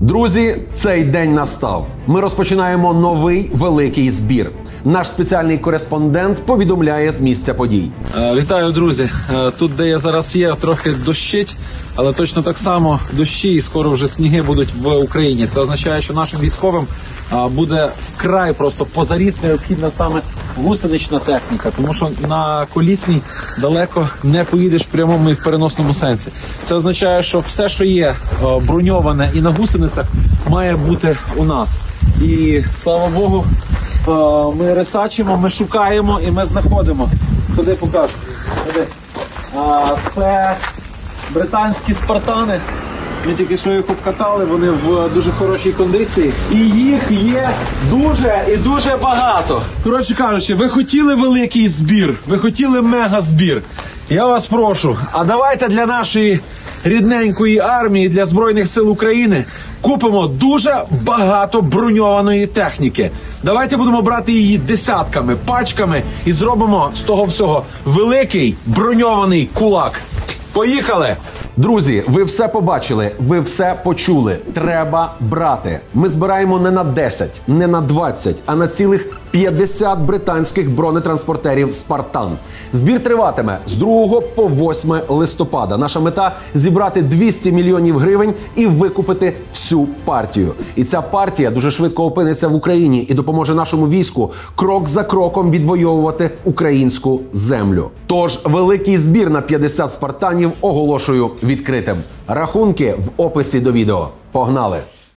Друзі, цей день настав. Ми розпочинаємо новий великий збір. Наш спеціальний кореспондент повідомляє з місця подій. Е, Вітаю, друзі. Е, Тут, де я зараз є, трохи дощить, але точно так само дощі і скоро вже сніги будуть в Україні. Це означає, що нашим військовим е, буде вкрай просто позаріс необхідна саме гусенична техніка, тому що на колісній далеко не поїдеш в прямому і в переносному сенсі. Це означає, що все, що є броньоване і на гусеницях, має бути у нас. І слава Богу, е, ми ресачимо, ми шукаємо і ми знаходимо. Куди покажу? Це британські спартани. Ми тільки що їх обкатали, вони в дуже хорошій кондиції. І їх є дуже і дуже багато. Коротше кажучи, ви хотіли великий збір, ви хотіли мега збір. Я вас прошу, а давайте для нашої рідненької армії, для Збройних сил України купимо дуже багато броньованої техніки. Давайте будемо брати її десятками, пачками і зробимо з того всього великий броньований кулак. Поїхали! Друзі, ви все побачили, ви все почули. Треба брати. Ми збираємо не на 10, не на 20, а на цілих 50 британських бронетранспортерів Спартан. Збір триватиме з 2 по 8 листопада. Наша мета зібрати 200 мільйонів гривень і викупити всю партію. І ця партія дуже швидко опиниться в Україні і допоможе нашому війську крок за кроком відвоювати українську землю. Тож великий збір на 50 спартанів оголошую відкритим. Рахунки в описі до відео. Погнали!